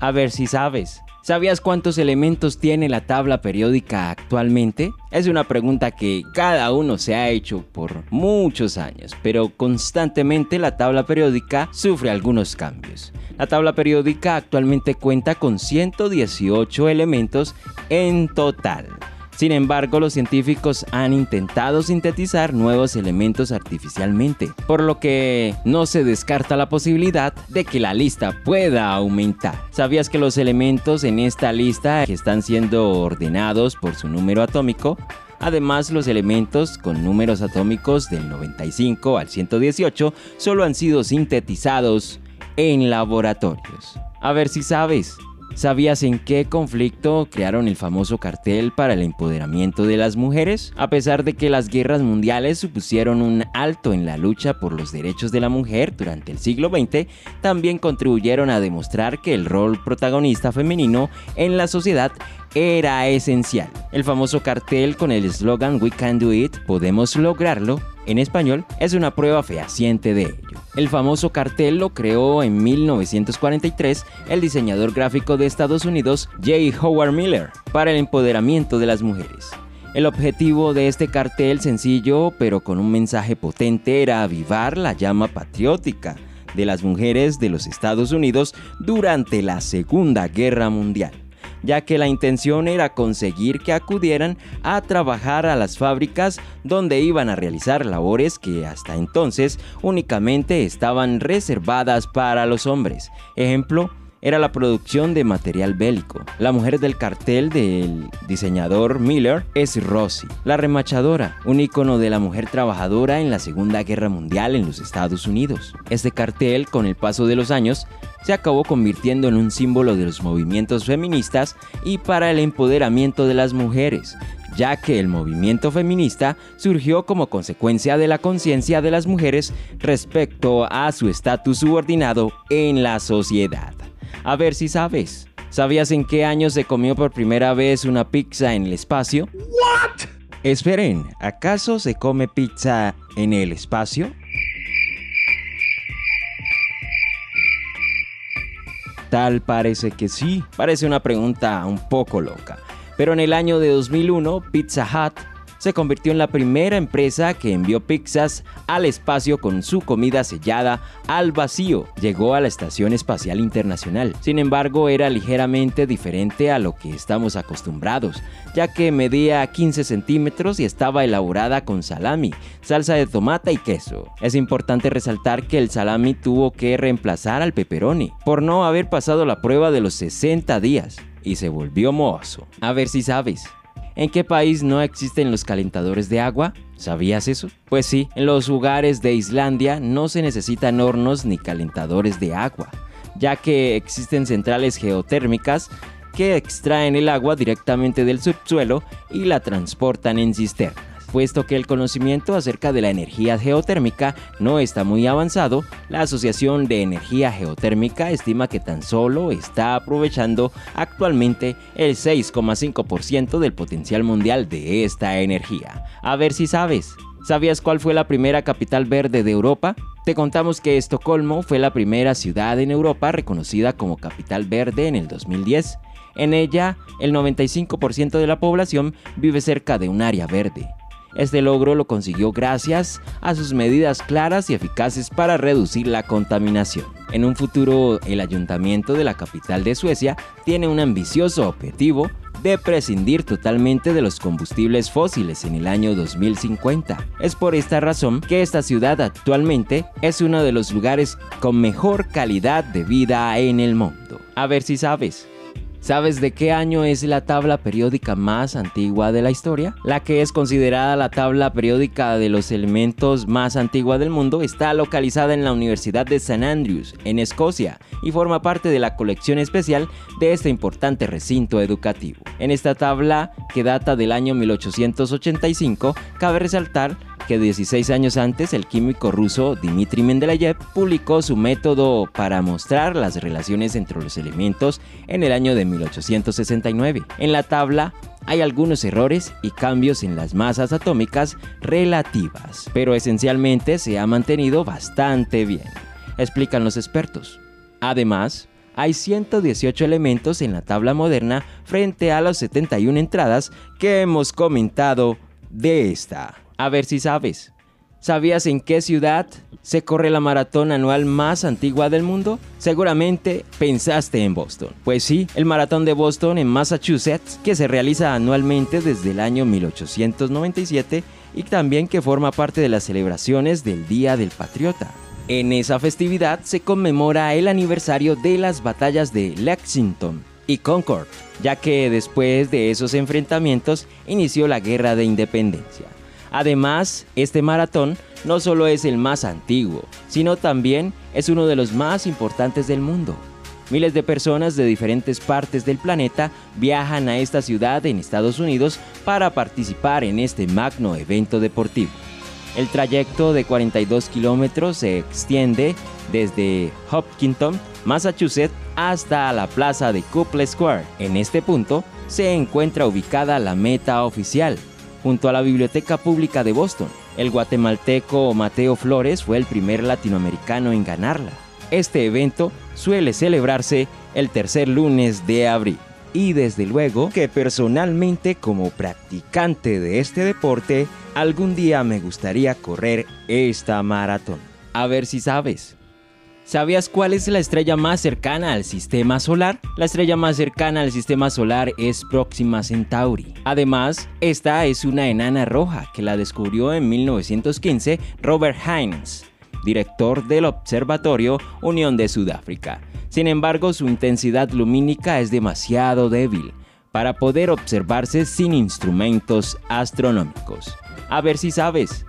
A ver si sabes. ¿Sabías cuántos elementos tiene la tabla periódica actualmente? Es una pregunta que cada uno se ha hecho por muchos años, pero constantemente la tabla periódica sufre algunos cambios. La tabla periódica actualmente cuenta con 118 elementos en total. Sin embargo, los científicos han intentado sintetizar nuevos elementos artificialmente, por lo que no se descarta la posibilidad de que la lista pueda aumentar. ¿Sabías que los elementos en esta lista están siendo ordenados por su número atómico? Además, los elementos con números atómicos del 95 al 118 solo han sido sintetizados en laboratorios. A ver si sabes. ¿Sabías en qué conflicto crearon el famoso cartel para el empoderamiento de las mujeres? A pesar de que las guerras mundiales supusieron un alto en la lucha por los derechos de la mujer durante el siglo XX, también contribuyeron a demostrar que el rol protagonista femenino en la sociedad era esencial. El famoso cartel con el eslogan We Can Do It, podemos lograrlo, en español, es una prueba fehaciente de ello. El famoso cartel lo creó en 1943 el diseñador gráfico de Estados Unidos J. Howard Miller para el empoderamiento de las mujeres. El objetivo de este cartel sencillo pero con un mensaje potente era avivar la llama patriótica de las mujeres de los Estados Unidos durante la Segunda Guerra Mundial ya que la intención era conseguir que acudieran a trabajar a las fábricas donde iban a realizar labores que hasta entonces únicamente estaban reservadas para los hombres. Ejemplo, era la producción de material bélico. La mujer del cartel del diseñador Miller es Rosie, la remachadora, un icono de la mujer trabajadora en la Segunda Guerra Mundial en los Estados Unidos. Este cartel, con el paso de los años, se acabó convirtiendo en un símbolo de los movimientos feministas y para el empoderamiento de las mujeres, ya que el movimiento feminista surgió como consecuencia de la conciencia de las mujeres respecto a su estatus subordinado en la sociedad. A ver si sabes. ¿Sabías en qué año se comió por primera vez una pizza en el espacio? ¿What? Esperen, ¿acaso se come pizza en el espacio? Tal parece que sí. Parece una pregunta un poco loca. Pero en el año de 2001, Pizza Hut se convirtió en la primera empresa que envió pizzas al espacio con su comida sellada al vacío. Llegó a la Estación Espacial Internacional. Sin embargo, era ligeramente diferente a lo que estamos acostumbrados, ya que medía 15 centímetros y estaba elaborada con salami, salsa de tomate y queso. Es importante resaltar que el salami tuvo que reemplazar al pepperoni por no haber pasado la prueba de los 60 días y se volvió mozo. A ver si sabes. ¿En qué país no existen los calentadores de agua? ¿Sabías eso? Pues sí, en los lugares de Islandia no se necesitan hornos ni calentadores de agua, ya que existen centrales geotérmicas que extraen el agua directamente del subsuelo y la transportan en cisternas. Puesto que el conocimiento acerca de la energía geotérmica no está muy avanzado, la Asociación de Energía Geotérmica estima que tan solo está aprovechando actualmente el 6,5% del potencial mundial de esta energía. A ver si sabes. ¿Sabías cuál fue la primera capital verde de Europa? Te contamos que Estocolmo fue la primera ciudad en Europa reconocida como capital verde en el 2010. En ella, el 95% de la población vive cerca de un área verde. Este logro lo consiguió gracias a sus medidas claras y eficaces para reducir la contaminación. En un futuro, el ayuntamiento de la capital de Suecia tiene un ambicioso objetivo de prescindir totalmente de los combustibles fósiles en el año 2050. Es por esta razón que esta ciudad actualmente es uno de los lugares con mejor calidad de vida en el mundo. A ver si sabes. ¿Sabes de qué año es la tabla periódica más antigua de la historia? La que es considerada la tabla periódica de los elementos más antigua del mundo está localizada en la Universidad de St. Andrews, en Escocia, y forma parte de la colección especial de este importante recinto educativo. En esta tabla, que data del año 1885, cabe resaltar que 16 años antes el químico ruso Dmitry Mendeleev publicó su método para mostrar las relaciones entre los elementos en el año de 1869. En la tabla hay algunos errores y cambios en las masas atómicas relativas, pero esencialmente se ha mantenido bastante bien, explican los expertos. Además, hay 118 elementos en la tabla moderna frente a las 71 entradas que hemos comentado de esta. A ver si sabes. ¿Sabías en qué ciudad se corre la maratón anual más antigua del mundo? Seguramente pensaste en Boston. Pues sí, el maratón de Boston en Massachusetts, que se realiza anualmente desde el año 1897 y también que forma parte de las celebraciones del Día del Patriota. En esa festividad se conmemora el aniversario de las batallas de Lexington y Concord, ya que después de esos enfrentamientos inició la Guerra de Independencia. Además, este maratón no solo es el más antiguo, sino también es uno de los más importantes del mundo. Miles de personas de diferentes partes del planeta viajan a esta ciudad en Estados Unidos para participar en este magno evento deportivo. El trayecto de 42 kilómetros se extiende desde Hopkinton, Massachusetts, hasta la plaza de Couple Square. En este punto se encuentra ubicada la meta oficial, junto a la Biblioteca Pública de Boston. El guatemalteco Mateo Flores fue el primer latinoamericano en ganarla. Este evento suele celebrarse el tercer lunes de abril. Y desde luego que personalmente como practicante de este deporte, algún día me gustaría correr esta maratón. A ver si sabes. ¿Sabías cuál es la estrella más cercana al sistema solar? La estrella más cercana al sistema solar es Próxima Centauri. Además, esta es una enana roja que la descubrió en 1915 Robert Hines, director del Observatorio Unión de Sudáfrica. Sin embargo, su intensidad lumínica es demasiado débil para poder observarse sin instrumentos astronómicos. A ver si sabes.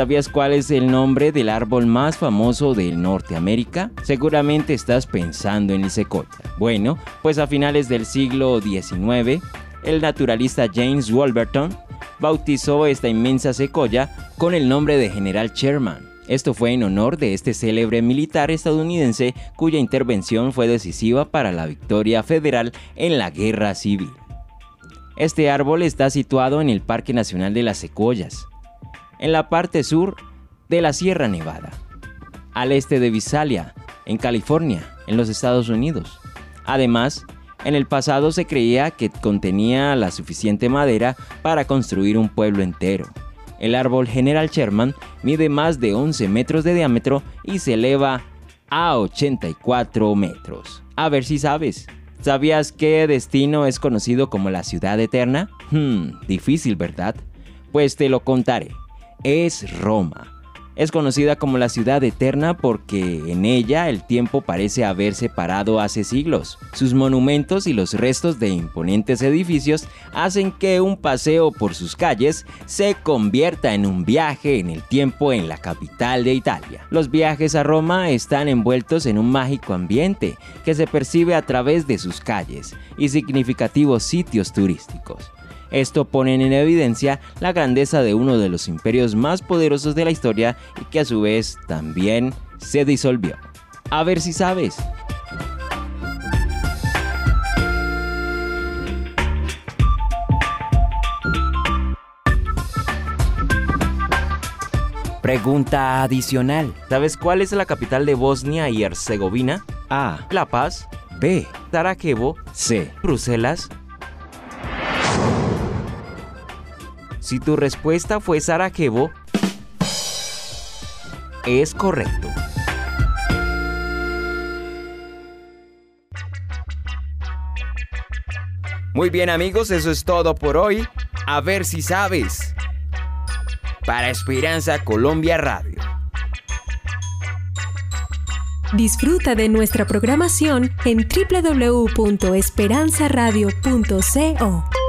¿Sabías cuál es el nombre del árbol más famoso de Norteamérica? Seguramente estás pensando en el secoya. Bueno, pues a finales del siglo XIX, el naturalista James Wolverton bautizó esta inmensa secoya con el nombre de General Sherman. Esto fue en honor de este célebre militar estadounidense cuya intervención fue decisiva para la victoria federal en la Guerra Civil. Este árbol está situado en el Parque Nacional de las Secoyas, en la parte sur de la Sierra Nevada, al este de Visalia, en California, en los Estados Unidos. Además, en el pasado se creía que contenía la suficiente madera para construir un pueblo entero. El árbol General Sherman mide más de 11 metros de diámetro y se eleva a 84 metros. A ver si sabes. ¿Sabías qué destino es conocido como la ciudad eterna? Hmm, difícil, ¿verdad? Pues te lo contaré es Roma. Es conocida como la ciudad eterna porque en ella el tiempo parece haberse parado hace siglos. Sus monumentos y los restos de imponentes edificios hacen que un paseo por sus calles se convierta en un viaje en el tiempo en la capital de Italia. Los viajes a Roma están envueltos en un mágico ambiente que se percibe a través de sus calles y significativos sitios turísticos. Esto pone en evidencia la grandeza de uno de los imperios más poderosos de la historia y que a su vez también se disolvió. A ver si sabes. Pregunta adicional. ¿Sabes cuál es la capital de Bosnia y Herzegovina? A. La Paz. B. Sarajevo. C. Bruselas. Si tu respuesta fue Sarajevo, es correcto. Muy bien amigos, eso es todo por hoy. A ver si sabes. Para Esperanza Colombia Radio. Disfruta de nuestra programación en www.esperanzaradio.co.